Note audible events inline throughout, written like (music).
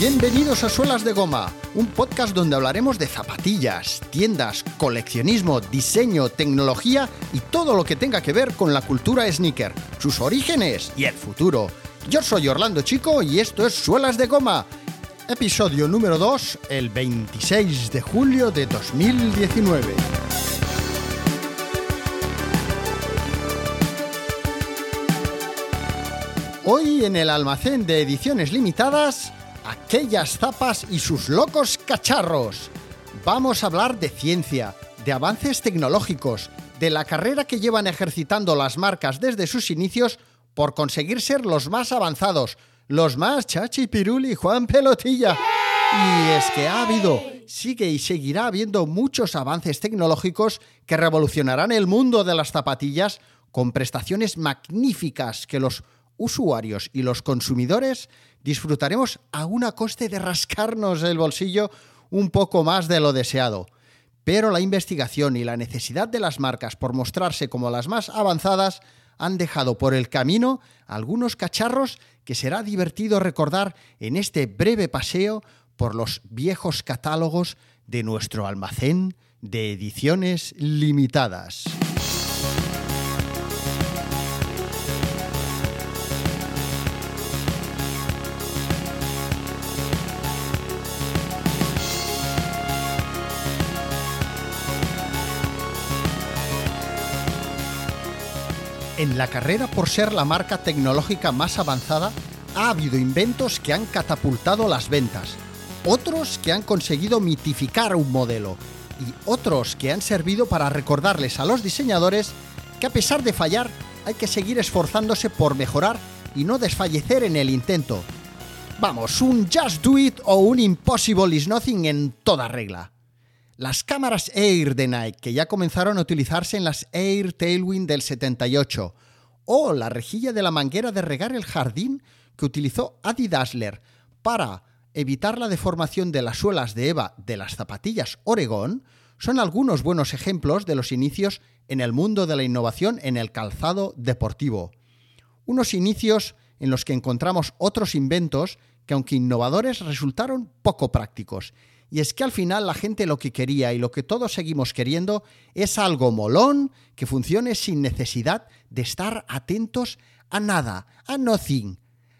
Bienvenidos a Suelas de Goma, un podcast donde hablaremos de zapatillas, tiendas, coleccionismo, diseño, tecnología y todo lo que tenga que ver con la cultura sneaker, sus orígenes y el futuro. Yo soy Orlando Chico y esto es Suelas de Goma, episodio número 2, el 26 de julio de 2019. Hoy en el almacén de ediciones limitadas, aquellas zapas y sus locos cacharros. Vamos a hablar de ciencia, de avances tecnológicos, de la carrera que llevan ejercitando las marcas desde sus inicios por conseguir ser los más avanzados, los más Chachi Piruli Juan Pelotilla. Y es que ha habido, sigue y seguirá habiendo muchos avances tecnológicos que revolucionarán el mundo de las zapatillas con prestaciones magníficas que los usuarios y los consumidores disfrutaremos a una coste de rascarnos el bolsillo un poco más de lo deseado. Pero la investigación y la necesidad de las marcas por mostrarse como las más avanzadas han dejado por el camino algunos cacharros que será divertido recordar en este breve paseo por los viejos catálogos de nuestro almacén de ediciones limitadas. En la carrera por ser la marca tecnológica más avanzada, ha habido inventos que han catapultado las ventas, otros que han conseguido mitificar un modelo y otros que han servido para recordarles a los diseñadores que a pesar de fallar hay que seguir esforzándose por mejorar y no desfallecer en el intento. Vamos, un just do it o un impossible is nothing en toda regla. Las cámaras Air de Nike, que ya comenzaron a utilizarse en las Air Tailwind del 78, o la rejilla de la manguera de regar el jardín que utilizó Adi Dassler para evitar la deformación de las suelas de Eva de las zapatillas Oregon, son algunos buenos ejemplos de los inicios en el mundo de la innovación en el calzado deportivo. Unos inicios en los que encontramos otros inventos que aunque innovadores resultaron poco prácticos y es que al final la gente lo que quería y lo que todos seguimos queriendo es algo molón que funcione sin necesidad de estar atentos a nada, a nothing.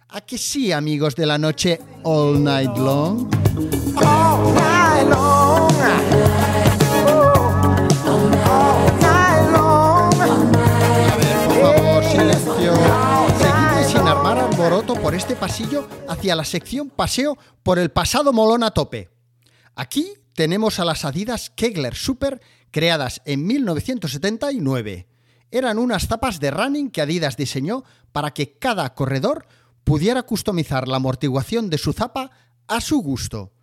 ¿A que sí, amigos de la noche all night long? All night long. A ver, por favor, silencio. Seguid sin armar alboroto por este pasillo hacia la sección Paseo por el pasado molón a tope. Aquí tenemos a las Adidas Kegler Super creadas en 1979. Eran unas zapas de running que Adidas diseñó para que cada corredor pudiera customizar la amortiguación de su zapa a su gusto.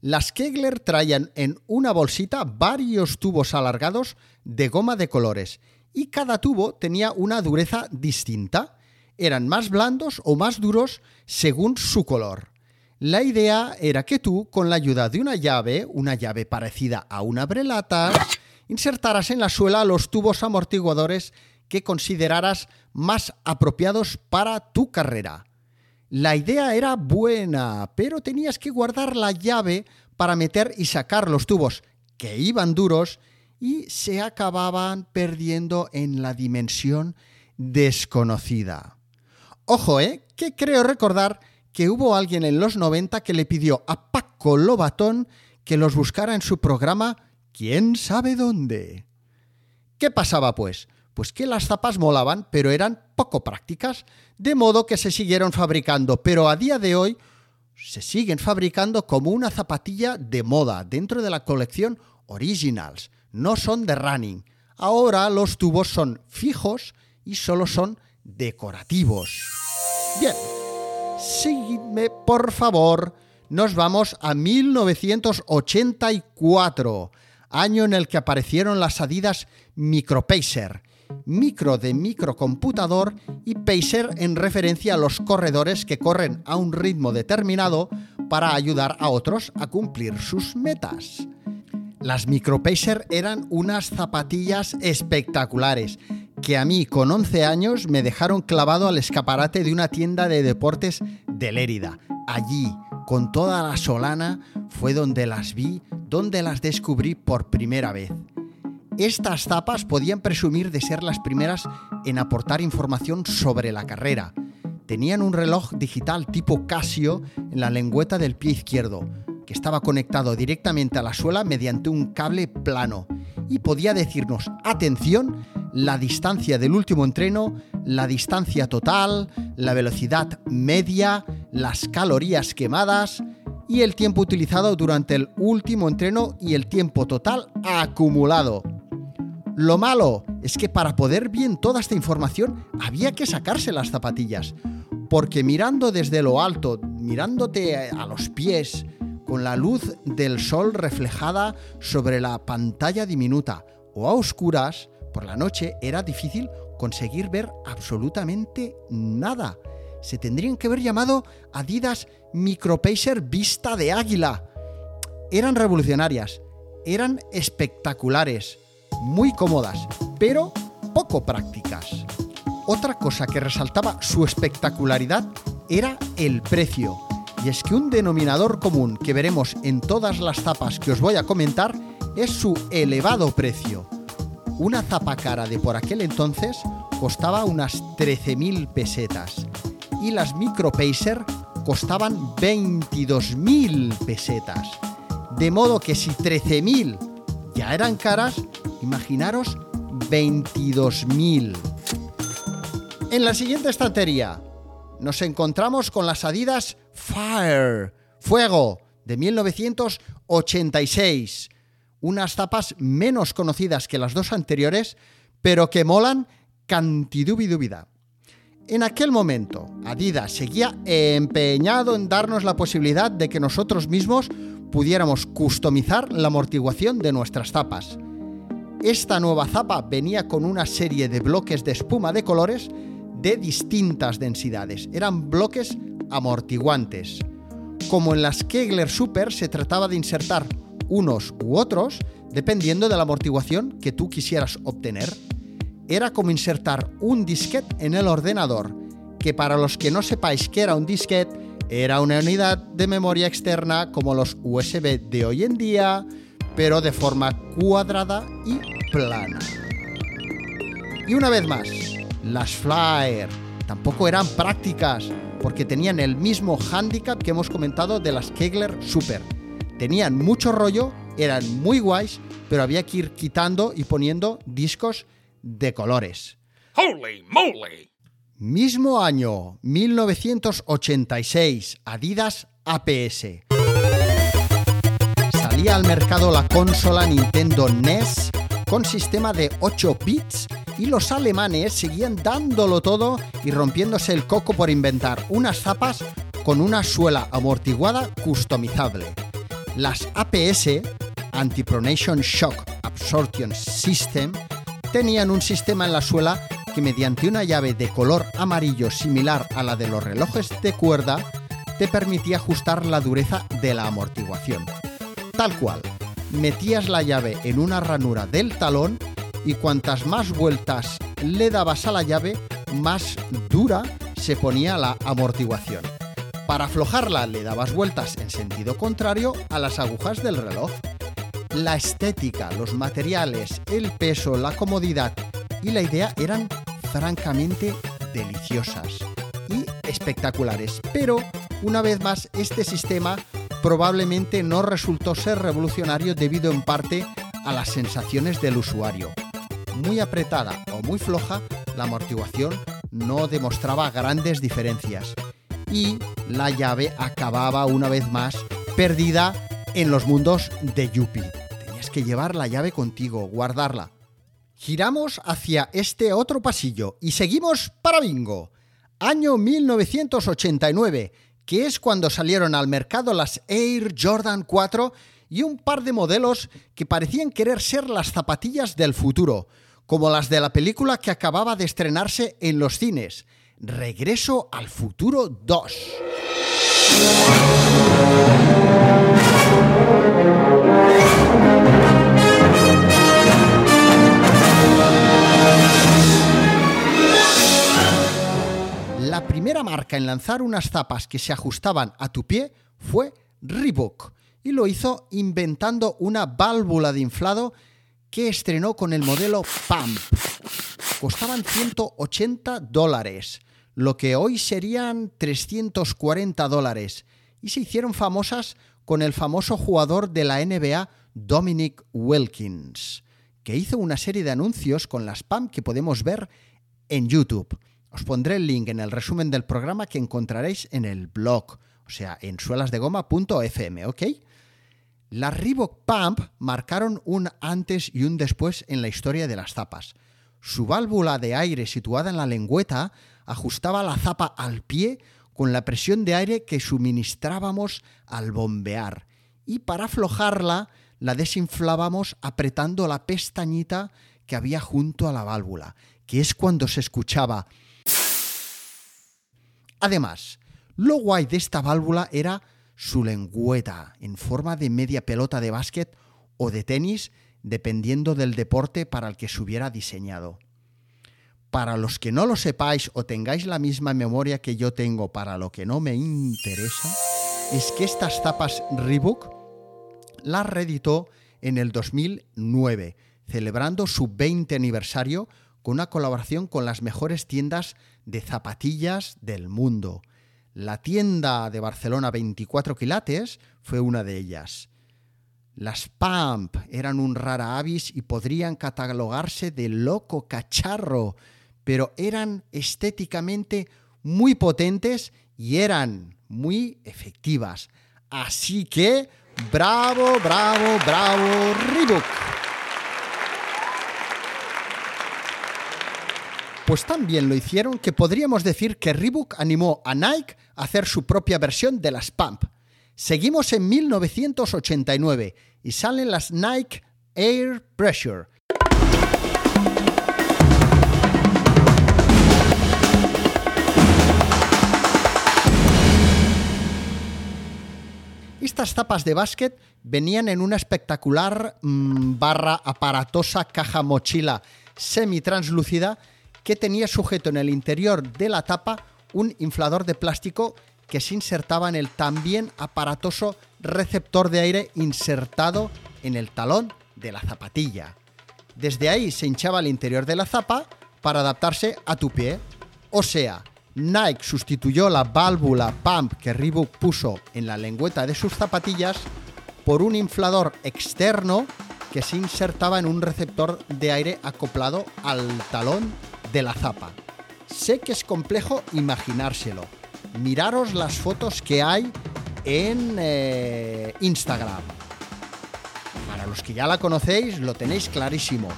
Las Kegler traían en una bolsita varios tubos alargados de goma de colores y cada tubo tenía una dureza distinta. Eran más blandos o más duros según su color. La idea era que tú, con la ayuda de una llave, una llave parecida a una brelata, insertaras en la suela los tubos amortiguadores que consideraras más apropiados para tu carrera. La idea era buena, pero tenías que guardar la llave para meter y sacar los tubos, que iban duros y se acababan perdiendo en la dimensión desconocida. Ojo, ¿eh? Que creo recordar que hubo alguien en los 90 que le pidió a Paco Lobatón que los buscara en su programa ¿Quién sabe dónde? ¿Qué pasaba pues? Pues que las zapas molaban, pero eran poco prácticas, de modo que se siguieron fabricando, pero a día de hoy se siguen fabricando como una zapatilla de moda dentro de la colección Originals, no son de running. Ahora los tubos son fijos y solo son decorativos. Bien, Sígueme, por favor. Nos vamos a 1984, año en el que aparecieron las Adidas Micropacer. Micro de microcomputador y pacer en referencia a los corredores que corren a un ritmo determinado para ayudar a otros a cumplir sus metas. Las Micropacer eran unas zapatillas espectaculares que a mí con 11 años me dejaron clavado al escaparate de una tienda de deportes de Lérida. Allí, con toda la solana, fue donde las vi, donde las descubrí por primera vez. Estas zapas podían presumir de ser las primeras en aportar información sobre la carrera. Tenían un reloj digital tipo Casio en la lengüeta del pie izquierdo, que estaba conectado directamente a la suela mediante un cable plano y podía decirnos, atención, la distancia del último entreno, la distancia total, la velocidad media, las calorías quemadas y el tiempo utilizado durante el último entreno y el tiempo total acumulado. Lo malo es que para poder bien toda esta información había que sacarse las zapatillas, porque mirando desde lo alto, mirándote a los pies, con la luz del sol reflejada sobre la pantalla diminuta o a oscuras, por la noche era difícil conseguir ver absolutamente nada. Se tendrían que haber llamado Adidas Micropacer Vista de Águila. Eran revolucionarias, eran espectaculares muy cómodas, pero poco prácticas. Otra cosa que resaltaba su espectacularidad era el precio. Y es que un denominador común que veremos en todas las zapas que os voy a comentar es su elevado precio. Una zapa cara de por aquel entonces costaba unas 13.000 pesetas y las Micro Pacer costaban 22.000 pesetas. De modo que si 13.000 ya eran caras, imaginaros 22.000. En la siguiente estantería nos encontramos con las Adidas Fire, Fuego, de 1986. Unas tapas menos conocidas que las dos anteriores, pero que molan cantidubidubida. En aquel momento, Adidas seguía empeñado en darnos la posibilidad de que nosotros mismos pudiéramos customizar la amortiguación de nuestras zapas. Esta nueva zapa venía con una serie de bloques de espuma de colores de distintas densidades. Eran bloques amortiguantes. Como en las Kegler Super se trataba de insertar unos u otros dependiendo de la amortiguación que tú quisieras obtener. Era como insertar un disquete en el ordenador, que para los que no sepáis que era un disquete, era una unidad de memoria externa como los USB de hoy en día, pero de forma cuadrada y plana. Y una vez más, las Flyer tampoco eran prácticas porque tenían el mismo handicap que hemos comentado de las Kegler Super. Tenían mucho rollo, eran muy guays, pero había que ir quitando y poniendo discos de colores. ¡Holy moly! Mismo año, 1986, Adidas APS. Salía al mercado la consola Nintendo NES con sistema de 8 bits y los alemanes seguían dándolo todo y rompiéndose el coco por inventar unas zapas con una suela amortiguada customizable. Las APS, Antipronation Shock Absorption System, tenían un sistema en la suela mediante una llave de color amarillo similar a la de los relojes de cuerda te permitía ajustar la dureza de la amortiguación. Tal cual, metías la llave en una ranura del talón y cuantas más vueltas le dabas a la llave, más dura se ponía la amortiguación. Para aflojarla le dabas vueltas en sentido contrario a las agujas del reloj. La estética, los materiales, el peso, la comodidad y la idea eran francamente deliciosas y espectaculares. Pero, una vez más, este sistema probablemente no resultó ser revolucionario debido en parte a las sensaciones del usuario. Muy apretada o muy floja, la amortiguación no demostraba grandes diferencias y la llave acababa una vez más perdida en los mundos de Yuppie. Tenías que llevar la llave contigo, guardarla. Giramos hacia este otro pasillo y seguimos para Bingo. Año 1989, que es cuando salieron al mercado las Air Jordan 4 y un par de modelos que parecían querer ser las zapatillas del futuro, como las de la película que acababa de estrenarse en los cines, Regreso al Futuro 2. La primera marca en lanzar unas zapas que se ajustaban a tu pie fue Reebok y lo hizo inventando una válvula de inflado que estrenó con el modelo Pump. Costaban 180 dólares, lo que hoy serían 340 dólares, y se hicieron famosas con el famoso jugador de la NBA Dominic Wilkins, que hizo una serie de anuncios con las Pump que podemos ver en YouTube. Os pondré el link en el resumen del programa que encontraréis en el blog, o sea, en suelasdegoma.fm, ¿ok? Las Reebok Pump marcaron un antes y un después en la historia de las zapas. Su válvula de aire situada en la lengüeta ajustaba la zapa al pie con la presión de aire que suministrábamos al bombear. Y para aflojarla, la desinflábamos apretando la pestañita que había junto a la válvula, que es cuando se escuchaba. Además, lo guay de esta válvula era su lengüeta en forma de media pelota de básquet o de tenis, dependiendo del deporte para el que se hubiera diseñado. Para los que no lo sepáis o tengáis la misma memoria que yo tengo para lo que no me interesa, es que estas tapas Reebok las reeditó en el 2009, celebrando su 20 aniversario con una colaboración con las mejores tiendas de zapatillas del mundo. La tienda de Barcelona 24 quilates fue una de ellas. Las Pump eran un rara avis y podrían catalogarse de loco cacharro, pero eran estéticamente muy potentes y eran muy efectivas. Así que, bravo, bravo, bravo, Reebok. Pues tan bien lo hicieron que podríamos decir que Reebok animó a Nike a hacer su propia versión de las Pump. Seguimos en 1989 y salen las Nike Air Pressure. Estas tapas de básquet venían en una espectacular mm, barra aparatosa caja mochila semi-translúcida que tenía sujeto en el interior de la tapa un inflador de plástico que se insertaba en el también aparatoso receptor de aire insertado en el talón de la zapatilla. Desde ahí se hinchaba el interior de la zapa para adaptarse a tu pie. O sea, Nike sustituyó la válvula pump que Reebok puso en la lengüeta de sus zapatillas por un inflador externo que se insertaba en un receptor de aire acoplado al talón de la zapa. Sé que es complejo imaginárselo. Miraros las fotos que hay en eh, Instagram. Para los que ya la conocéis, lo tenéis clarísimo.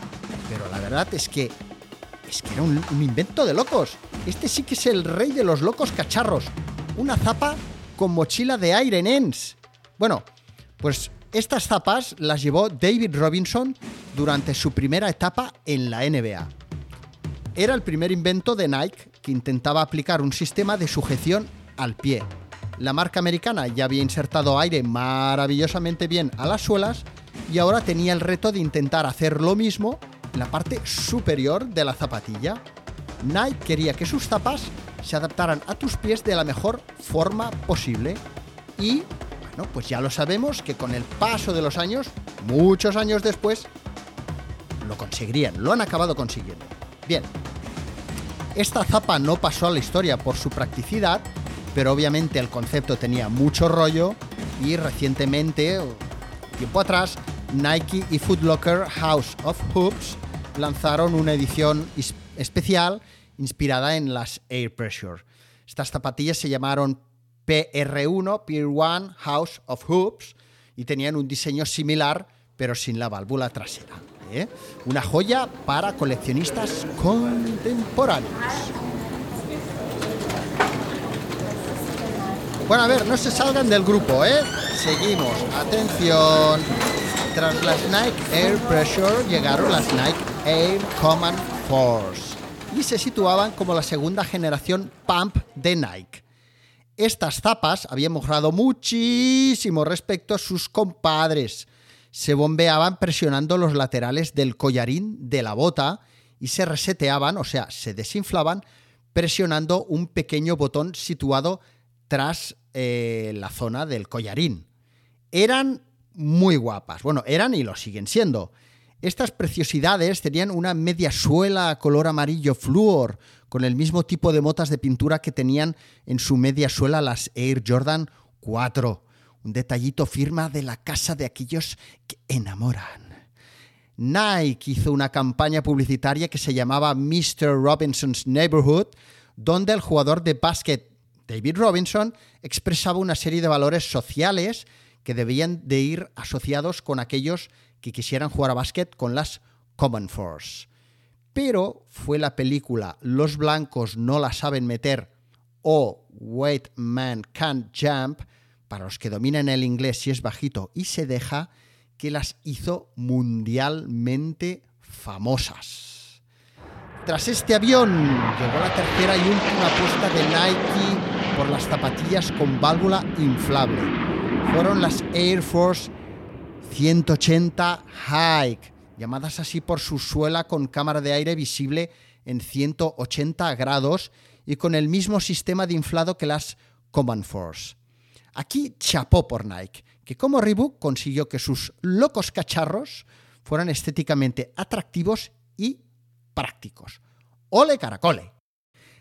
Pero la verdad es que es que era un, un invento de locos. Este sí que es el rey de los locos cacharros. Una zapa con mochila de aire, nens. Bueno, pues estas zapas las llevó David Robinson durante su primera etapa en la NBA. Era el primer invento de Nike que intentaba aplicar un sistema de sujeción al pie. La marca americana ya había insertado aire maravillosamente bien a las suelas y ahora tenía el reto de intentar hacer lo mismo en la parte superior de la zapatilla. Nike quería que sus zapas se adaptaran a tus pies de la mejor forma posible y, bueno, pues ya lo sabemos que con el paso de los años, muchos años después, lo conseguirían, lo han acabado consiguiendo. Bien, esta zapa no pasó a la historia por su practicidad, pero obviamente el concepto tenía mucho rollo y recientemente, tiempo atrás, Nike y Foot Locker House of Hoops lanzaron una edición especial inspirada en las Air Pressure. Estas zapatillas se llamaron PR1, Pier 1 House of Hoops y tenían un diseño similar pero sin la válvula trasera. ¿Eh? Una joya para coleccionistas contemporáneos. Bueno, a ver, no se salgan del grupo, ¿eh? Seguimos. Atención. Tras las Nike Air Pressure llegaron las Nike Air Command Force y se situaban como la segunda generación Pump de Nike. Estas zapas habían mejorado muchísimo respecto a sus compadres, se bombeaban presionando los laterales del collarín de la bota y se reseteaban, o sea, se desinflaban presionando un pequeño botón situado tras eh, la zona del collarín. Eran muy guapas. Bueno, eran y lo siguen siendo. Estas preciosidades tenían una media suela color amarillo flúor, con el mismo tipo de motas de pintura que tenían en su media suela las Air Jordan 4. Un detallito firma de la casa de aquellos que enamoran. Nike hizo una campaña publicitaria que se llamaba Mr. Robinson's Neighborhood, donde el jugador de básquet David Robinson expresaba una serie de valores sociales que debían de ir asociados con aquellos que quisieran jugar a básquet con las Common Force. Pero fue la película Los blancos no la saben meter o White Man Can't Jump, para los que dominan el inglés si es bajito y se deja, que las hizo mundialmente famosas. Tras este avión llegó la tercera y última apuesta de Nike por las zapatillas con válvula inflable. Fueron las Air Force 180 Hike, llamadas así por su suela con cámara de aire visible en 180 grados y con el mismo sistema de inflado que las Command Force. Aquí chapó por Nike, que como Reebok consiguió que sus locos cacharros fueran estéticamente atractivos y prácticos. ¡Ole caracole!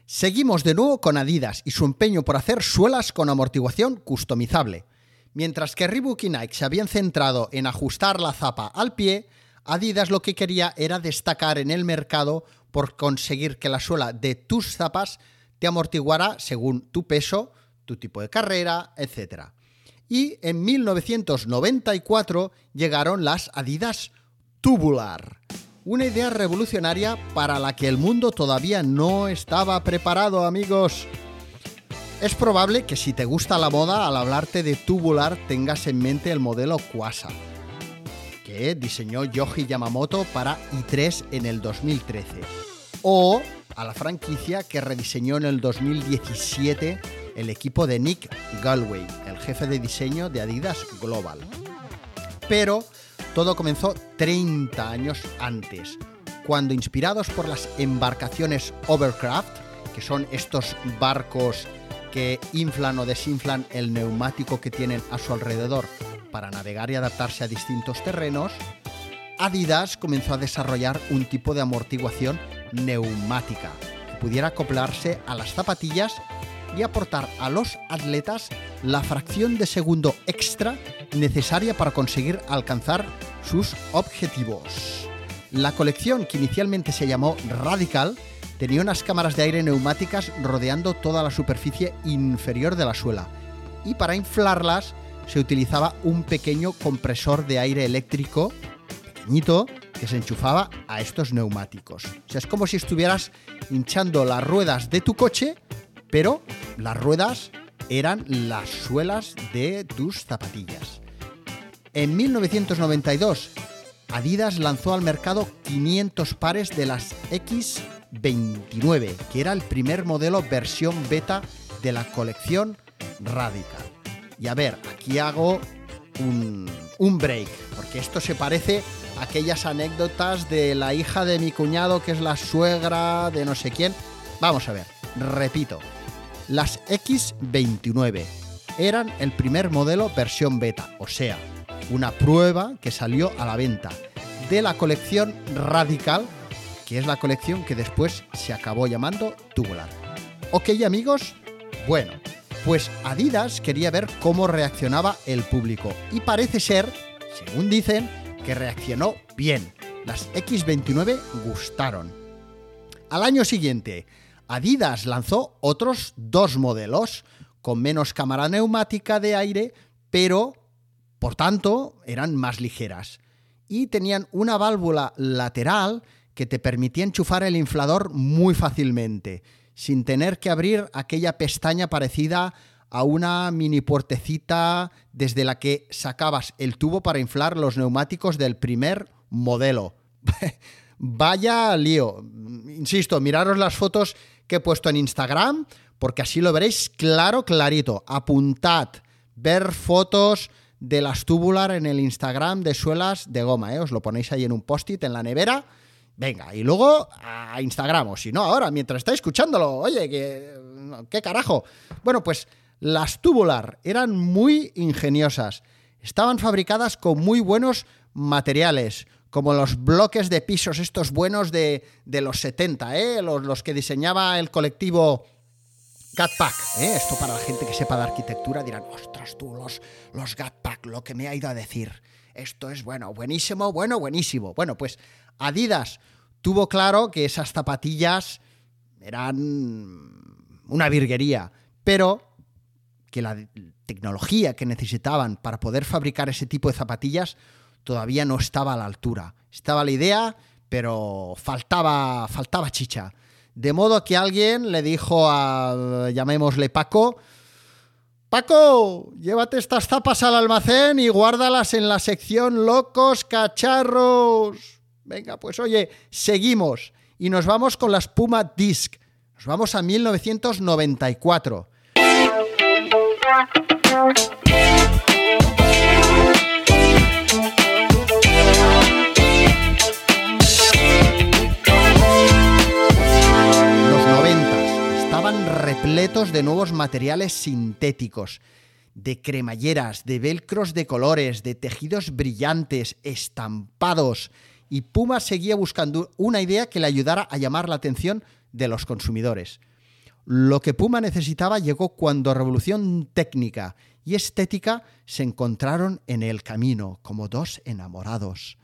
Seguimos de nuevo con Adidas y su empeño por hacer suelas con amortiguación customizable. Mientras que Reebok y Nike se habían centrado en ajustar la zapa al pie, Adidas lo que quería era destacar en el mercado por conseguir que la suela de tus zapas te amortiguara según tu peso, tu tipo de carrera, etc. Y en 1994 llegaron las Adidas Tubular, una idea revolucionaria para la que el mundo todavía no estaba preparado, amigos. Es probable que si te gusta la moda, al hablarte de tubular tengas en mente el modelo Quasa, que diseñó Yoji Yamamoto para i3 en el 2013, o a la franquicia que rediseñó en el 2017 el equipo de Nick Galway, el jefe de diseño de Adidas Global. Pero todo comenzó 30 años antes, cuando inspirados por las embarcaciones Overcraft, que son estos barcos que inflan o desinflan el neumático que tienen a su alrededor para navegar y adaptarse a distintos terrenos, Adidas comenzó a desarrollar un tipo de amortiguación neumática que pudiera acoplarse a las zapatillas y aportar a los atletas la fracción de segundo extra necesaria para conseguir alcanzar sus objetivos. La colección, que inicialmente se llamó Radical, tenía unas cámaras de aire neumáticas rodeando toda la superficie inferior de la suela y para inflarlas se utilizaba un pequeño compresor de aire eléctrico pequeñito que se enchufaba a estos neumáticos. O sea, es como si estuvieras hinchando las ruedas de tu coche, pero las ruedas eran las suelas de tus zapatillas. En 1992, Adidas lanzó al mercado 500 pares de las X29, que era el primer modelo versión beta de la colección Radical. Y a ver, aquí hago un, un break, porque esto se parece a aquellas anécdotas de la hija de mi cuñado, que es la suegra de no sé quién. Vamos a ver, repito, las X29 eran el primer modelo versión beta, o sea, una prueba que salió a la venta de la colección Radical, que es la colección que después se acabó llamando Tubular. Ok amigos, bueno, pues Adidas quería ver cómo reaccionaba el público y parece ser, según dicen, que reaccionó bien. Las X29 gustaron. Al año siguiente, Adidas lanzó otros dos modelos con menos cámara neumática de aire, pero por tanto eran más ligeras. Y tenían una válvula lateral que te permitía enchufar el inflador muy fácilmente sin tener que abrir aquella pestaña parecida a una mini puertecita desde la que sacabas el tubo para inflar los neumáticos del primer modelo. (laughs) Vaya lío. Insisto, miraros las fotos que he puesto en Instagram, porque así lo veréis claro, clarito. Apuntad, ver fotos de las tubular en el Instagram de suelas de goma, ¿eh? os lo ponéis ahí en un post-it en la nevera Venga, y luego a Instagram, o si no, ahora, mientras estáis escuchándolo, oye, ¿qué carajo? Bueno, pues Las tubular eran muy ingeniosas. Estaban fabricadas con muy buenos materiales, como los bloques de pisos estos buenos de, los 70, ¿eh? los, que diseñaba el colectivo Gatpack. ¿eh? Esto para la gente que sepa de arquitectura dirán, ostras tú, los, los Gatpack, lo que me ha ido a decir. Esto es bueno, buenísimo, bueno, buenísimo. Bueno, pues Adidas tuvo claro que esas zapatillas eran una virguería, pero que la tecnología que necesitaban para poder fabricar ese tipo de zapatillas todavía no estaba a la altura. Estaba la idea, pero faltaba, faltaba chicha. De modo que alguien le dijo a, llamémosle Paco, Paco, llévate estas zapas al almacén y guárdalas en la sección locos cacharros. Venga, pues oye, seguimos y nos vamos con la espuma Disc. Nos vamos a 1994. Repletos de nuevos materiales sintéticos, de cremalleras, de velcros de colores, de tejidos brillantes, estampados, y Puma seguía buscando una idea que le ayudara a llamar la atención de los consumidores. Lo que Puma necesitaba llegó cuando revolución técnica y estética se encontraron en el camino como dos enamorados.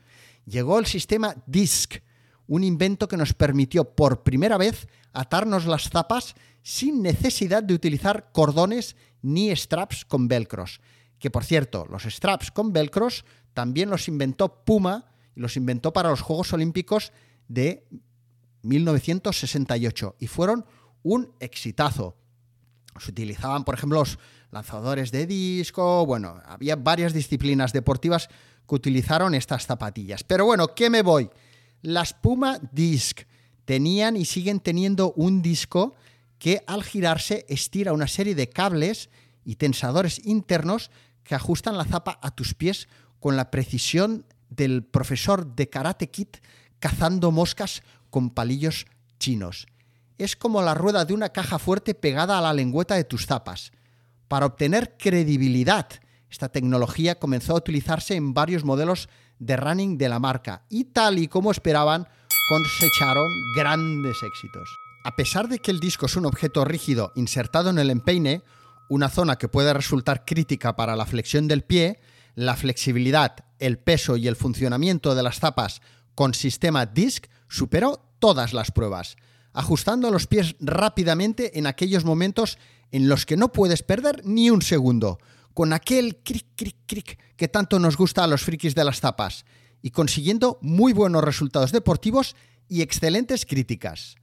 Llegó el sistema DISC, un invento que nos permitió por primera vez atarnos las zapas sin necesidad de utilizar cordones ni straps con velcros. Que por cierto, los straps con velcros también los inventó Puma y los inventó para los Juegos Olímpicos de 1968 y fueron un exitazo. Se utilizaban, por ejemplo, los lanzadores de disco, bueno, había varias disciplinas deportivas que utilizaron estas zapatillas. Pero bueno, ¿qué me voy? Las Puma Disc tenían y siguen teniendo un disco que al girarse estira una serie de cables y tensadores internos que ajustan la zapa a tus pies con la precisión del profesor de Karate Kid cazando moscas con palillos chinos. Es como la rueda de una caja fuerte pegada a la lengüeta de tus zapas. Para obtener credibilidad, esta tecnología comenzó a utilizarse en varios modelos de running de la marca y tal y como esperaban, cosecharon grandes éxitos. A pesar de que el disco es un objeto rígido insertado en el empeine, una zona que puede resultar crítica para la flexión del pie, la flexibilidad, el peso y el funcionamiento de las zapas con sistema disc superó todas las pruebas, ajustando los pies rápidamente en aquellos momentos en los que no puedes perder ni un segundo, con aquel cric, cric, cric que tanto nos gusta a los frikis de las zapas, y consiguiendo muy buenos resultados deportivos y excelentes críticas.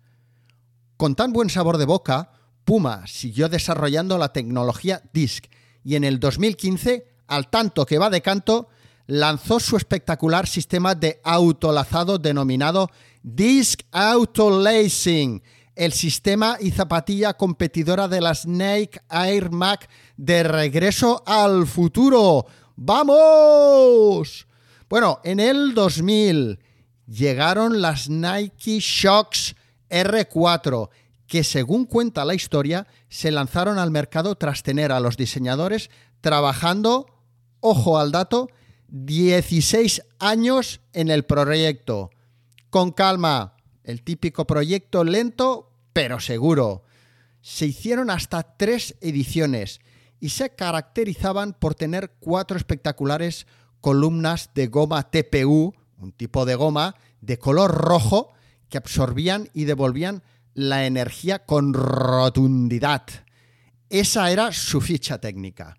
Con tan buen sabor de boca, Puma siguió desarrollando la tecnología DISC y en el 2015, al tanto que va de canto, lanzó su espectacular sistema de autolazado denominado Disc Autolacing, el sistema y zapatilla competidora de la Snake Air Mac de regreso al futuro. ¡Vamos! Bueno, en el 2000 llegaron las Nike Shocks R4, que según cuenta la historia, se lanzaron al mercado tras tener a los diseñadores trabajando, ojo al dato, 16 años en el proyecto. Con calma, el típico proyecto lento pero seguro. Se hicieron hasta tres ediciones y se caracterizaban por tener cuatro espectaculares columnas de goma TPU, un tipo de goma de color rojo, que absorbían y devolvían la energía con rotundidad. Esa era su ficha técnica.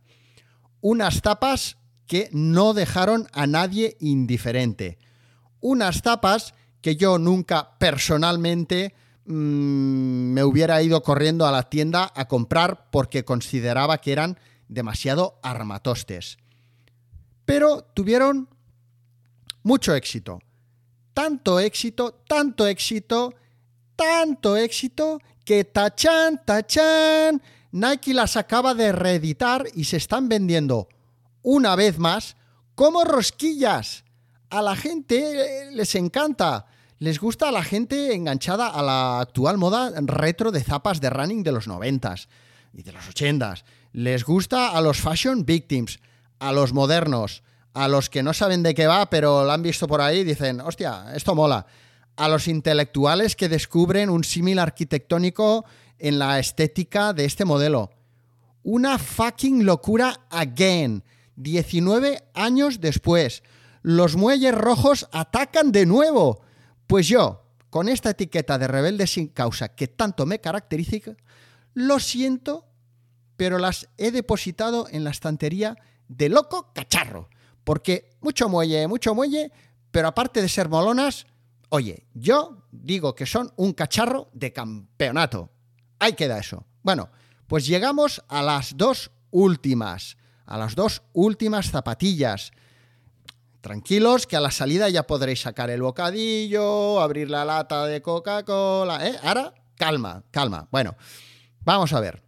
Unas tapas que no dejaron a nadie indiferente. Unas tapas que yo nunca personalmente mm, me hubiera ido corriendo a la tienda a comprar porque consideraba que eran demasiado armatostes. Pero tuvieron mucho éxito tanto éxito, tanto éxito, tanto éxito que tachan, tachan, Nike las acaba de reeditar y se están vendiendo una vez más como rosquillas. A la gente les encanta. Les gusta a la gente enganchada a la actual moda retro de zapas de running de los noventas. y de los 80 les gusta a los fashion victims, a los modernos, a los que no saben de qué va, pero lo han visto por ahí y dicen, hostia, esto mola. A los intelectuales que descubren un símil arquitectónico en la estética de este modelo. Una fucking locura again. 19 años después. Los muelles rojos atacan de nuevo. Pues yo, con esta etiqueta de rebelde sin causa que tanto me caracteriza, lo siento, pero las he depositado en la estantería de loco cacharro. Porque mucho muelle, mucho muelle, pero aparte de ser molonas, oye, yo digo que son un cacharro de campeonato. Ahí queda eso. Bueno, pues llegamos a las dos últimas, a las dos últimas zapatillas. Tranquilos, que a la salida ya podréis sacar el bocadillo, abrir la lata de Coca-Cola. ¿eh? Ahora, calma, calma. Bueno, vamos a ver.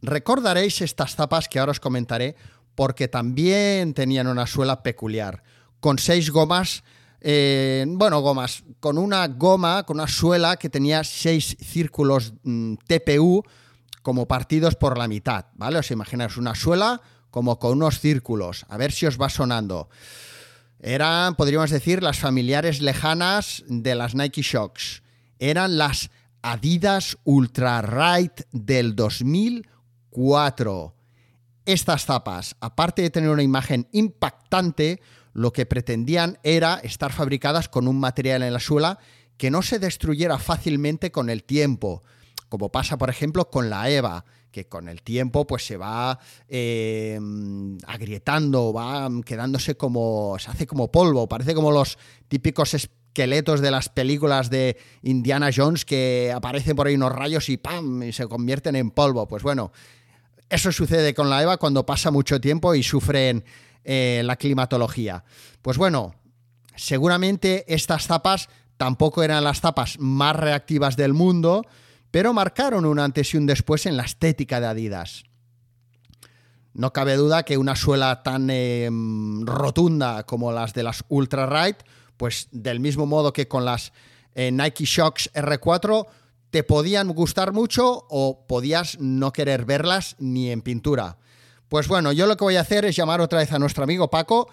Recordaréis estas zapas que ahora os comentaré porque también tenían una suela peculiar, con seis gomas, eh, bueno, gomas, con una goma, con una suela que tenía seis círculos mm, TPU como partidos por la mitad, ¿vale? Os imagináis una suela como con unos círculos, a ver si os va sonando. Eran, podríamos decir, las familiares lejanas de las Nike Shocks. Eran las Adidas Ultra Ride del 2004. Estas zapas, aparte de tener una imagen impactante, lo que pretendían era estar fabricadas con un material en la suela que no se destruyera fácilmente con el tiempo, como pasa por ejemplo con la EVA, que con el tiempo pues se va eh, agrietando, va quedándose como, se hace como polvo, parece como los típicos esqueletos de las películas de Indiana Jones que aparecen por ahí unos rayos y ¡pam! y se convierten en polvo. Pues bueno, eso sucede con la EVA cuando pasa mucho tiempo y sufren eh, la climatología. Pues bueno, seguramente estas zapas tampoco eran las zapas más reactivas del mundo, pero marcaron un antes y un después en la estética de Adidas. No cabe duda que una suela tan em, rotunda como las de las Ultra Ride, pues del mismo modo que con las eh, Nike Shocks R4, te podían gustar mucho o podías no querer verlas ni en pintura. Pues bueno, yo lo que voy a hacer es llamar otra vez a nuestro amigo Paco.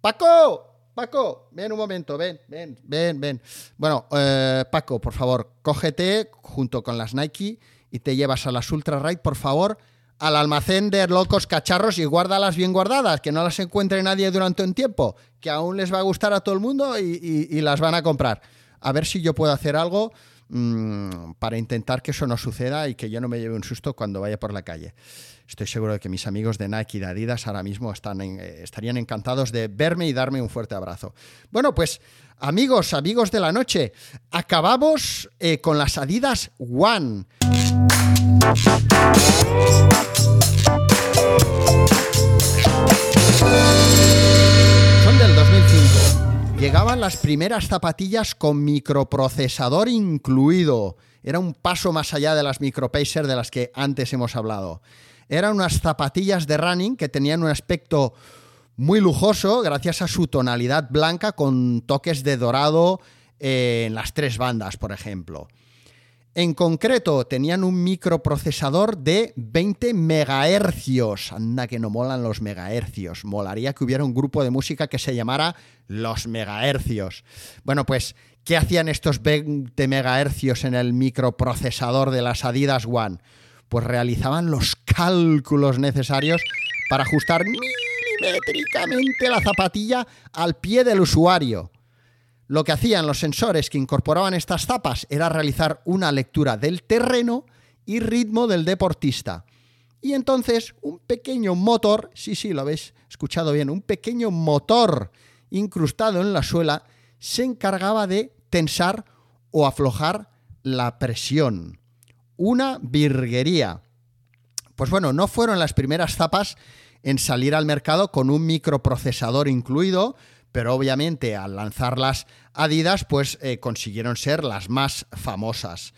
¡Paco! Paco, ven un momento, ven, ven, ven, ven. Bueno, eh, Paco, por favor, cógete junto con las Nike y te llevas a las Ultra Ride, por favor, al almacén de locos cacharros y guárdalas bien guardadas, que no las encuentre nadie durante un tiempo, que aún les va a gustar a todo el mundo y las van a comprar. A ver si yo puedo hacer algo Mm, para intentar que eso no suceda y que yo no me lleve un susto cuando vaya por la calle. Estoy seguro de que mis amigos de Nike y de Adidas ahora mismo eh, estarían encantados de verme y darme un fuerte abrazo. Bueno, pues amigos, amigos de la noche, acabamos eh, con las Adidas One. Llegaban las primeras zapatillas con microprocesador incluido. Era un paso más allá de las micropacer de las que antes hemos hablado. Eran unas zapatillas de running que tenían un aspecto muy lujoso gracias a su tonalidad blanca con toques de dorado en las tres bandas, por ejemplo. En concreto, tenían un microprocesador de 20 megahercios. Anda que no molan los megahercios. Molaría que hubiera un grupo de música que se llamara Los Megahercios. Bueno, pues, ¿qué hacían estos 20 megahercios en el microprocesador de las Adidas One? Pues realizaban los cálculos necesarios para ajustar milimétricamente la zapatilla al pie del usuario. Lo que hacían los sensores que incorporaban estas zapas era realizar una lectura del terreno y ritmo del deportista. Y entonces un pequeño motor, sí, sí, lo habéis escuchado bien, un pequeño motor incrustado en la suela se encargaba de tensar o aflojar la presión. Una virguería. Pues bueno, no fueron las primeras zapas en salir al mercado con un microprocesador incluido, pero obviamente al lanzarlas Adidas, pues eh, consiguieron ser las más famosas.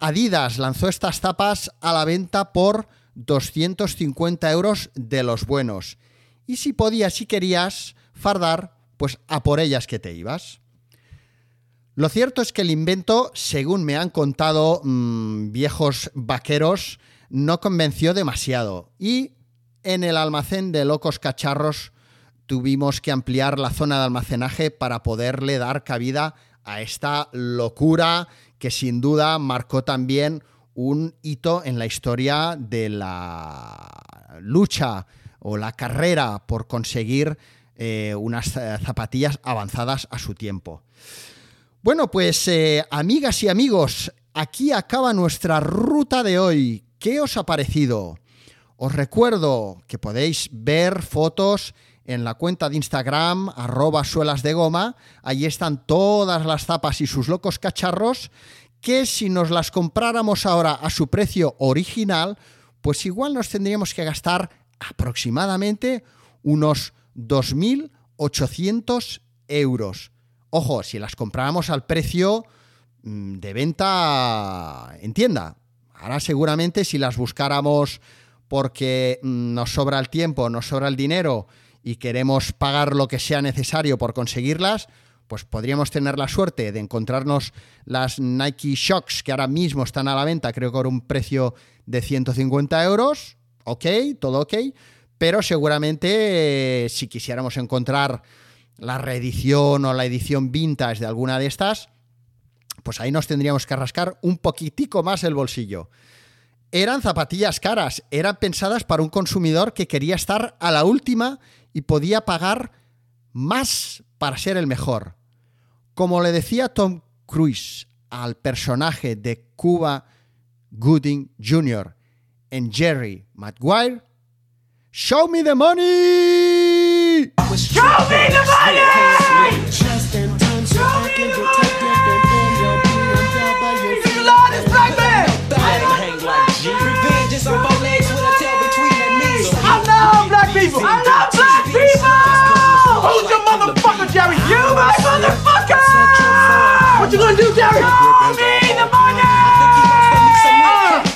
Adidas lanzó estas tapas a la venta por 250 euros de los buenos. Y si podías, si querías fardar, pues a por ellas que te ibas. Lo cierto es que el invento, según me han contado mm, viejos vaqueros no convenció demasiado y en el almacén de locos cacharros tuvimos que ampliar la zona de almacenaje para poderle dar cabida a esta locura que sin duda marcó también un hito en la historia de la lucha o la carrera por conseguir eh, unas zapatillas avanzadas a su tiempo. Bueno, pues eh, amigas y amigos, aquí acaba nuestra ruta de hoy. ¿Qué os ha parecido? Os recuerdo que podéis ver fotos en la cuenta de Instagram, arroba suelas de goma. Allí están todas las zapas y sus locos cacharros que si nos las compráramos ahora a su precio original, pues igual nos tendríamos que gastar aproximadamente unos 2.800 euros. Ojo, si las compráramos al precio mm, de venta en tienda. Ahora seguramente si las buscáramos porque mm, nos sobra el tiempo, nos sobra el dinero y queremos pagar lo que sea necesario por conseguirlas, pues podríamos tener la suerte de encontrarnos las Nike Shocks que ahora mismo están a la venta, creo que por un precio de 150 euros. Ok, todo ok. Pero seguramente eh, si quisiéramos encontrar la reedición o la edición vintage de alguna de estas, pues ahí nos tendríamos que rascar un poquitico más el bolsillo. Eran zapatillas caras, eran pensadas para un consumidor que quería estar a la última y podía pagar más para ser el mejor. Como le decía Tom Cruise al personaje de Cuba Gooding Jr. en Jerry Maguire, Show me the money! Show me the money! Lord, this black man! I love black people! I love black people! Who's your motherfucker, Jerry? You, my motherfucker! What you gonna do, Jerry? Show me the money! Ah!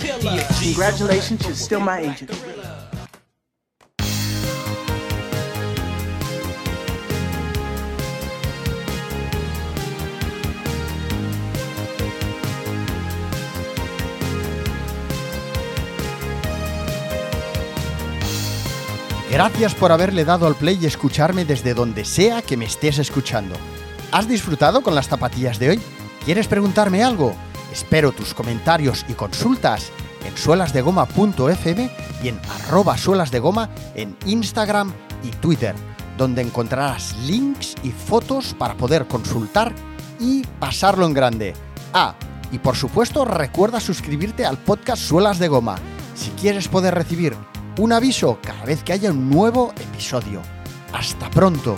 Congratulations, you're still my agent. Gracias por haberle dado al play y escucharme desde donde sea que me estés escuchando. ¿Has disfrutado con las zapatillas de hoy? ¿Quieres preguntarme algo? Espero tus comentarios y consultas en suelasdegoma.fm y en arroba suelasdegoma en Instagram y Twitter, donde encontrarás links y fotos para poder consultar y pasarlo en grande. Ah, y por supuesto recuerda suscribirte al podcast Suelas de Goma si quieres poder recibir un aviso cada vez que haya un nuevo episodio. Hasta pronto.